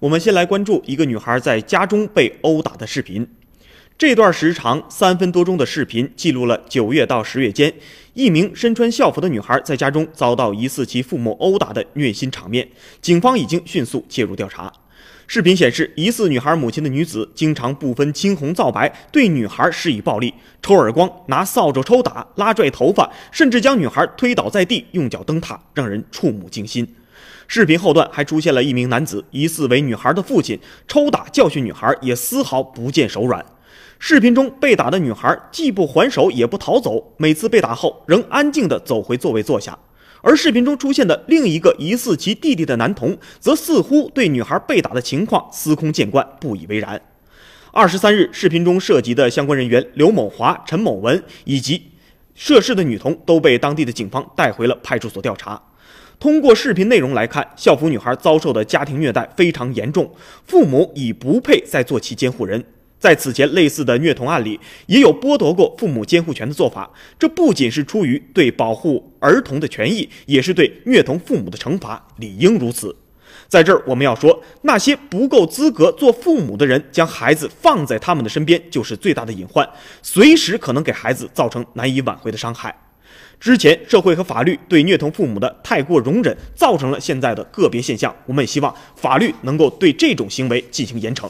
我们先来关注一个女孩在家中被殴打的视频。这段时长三分多钟的视频记录了九月到十月间，一名身穿校服的女孩在家中遭到疑似其父母殴打的虐心场面。警方已经迅速介入调查。视频显示，疑似女孩母亲的女子经常不分青红皂白对女孩施以暴力，抽耳光、拿扫帚抽打、拉拽头发，甚至将女孩推倒在地，用脚蹬踏，让人触目惊心。视频后段还出现了一名男子，疑似为女孩的父亲，抽打教训女孩，也丝毫不见手软。视频中被打的女孩既不还手，也不逃走，每次被打后仍安静地走回座位坐下。而视频中出现的另一个疑似其弟弟的男童，则似乎对女孩被打的情况司空见惯，不以为然。二十三日，视频中涉及的相关人员刘某华、陈某文以及涉事的女童都被当地的警方带回了派出所调查。通过视频内容来看，校服女孩遭受的家庭虐待非常严重，父母已不配再做其监护人。在此前类似的虐童案里，也有剥夺过父母监护权的做法。这不仅是出于对保护儿童的权益，也是对虐童父母的惩罚，理应如此。在这儿，我们要说，那些不够资格做父母的人，将孩子放在他们的身边，就是最大的隐患，随时可能给孩子造成难以挽回的伤害。之前社会和法律对虐童父母的太过容忍，造成了现在的个别现象。我们也希望法律能够对这种行为进行严惩。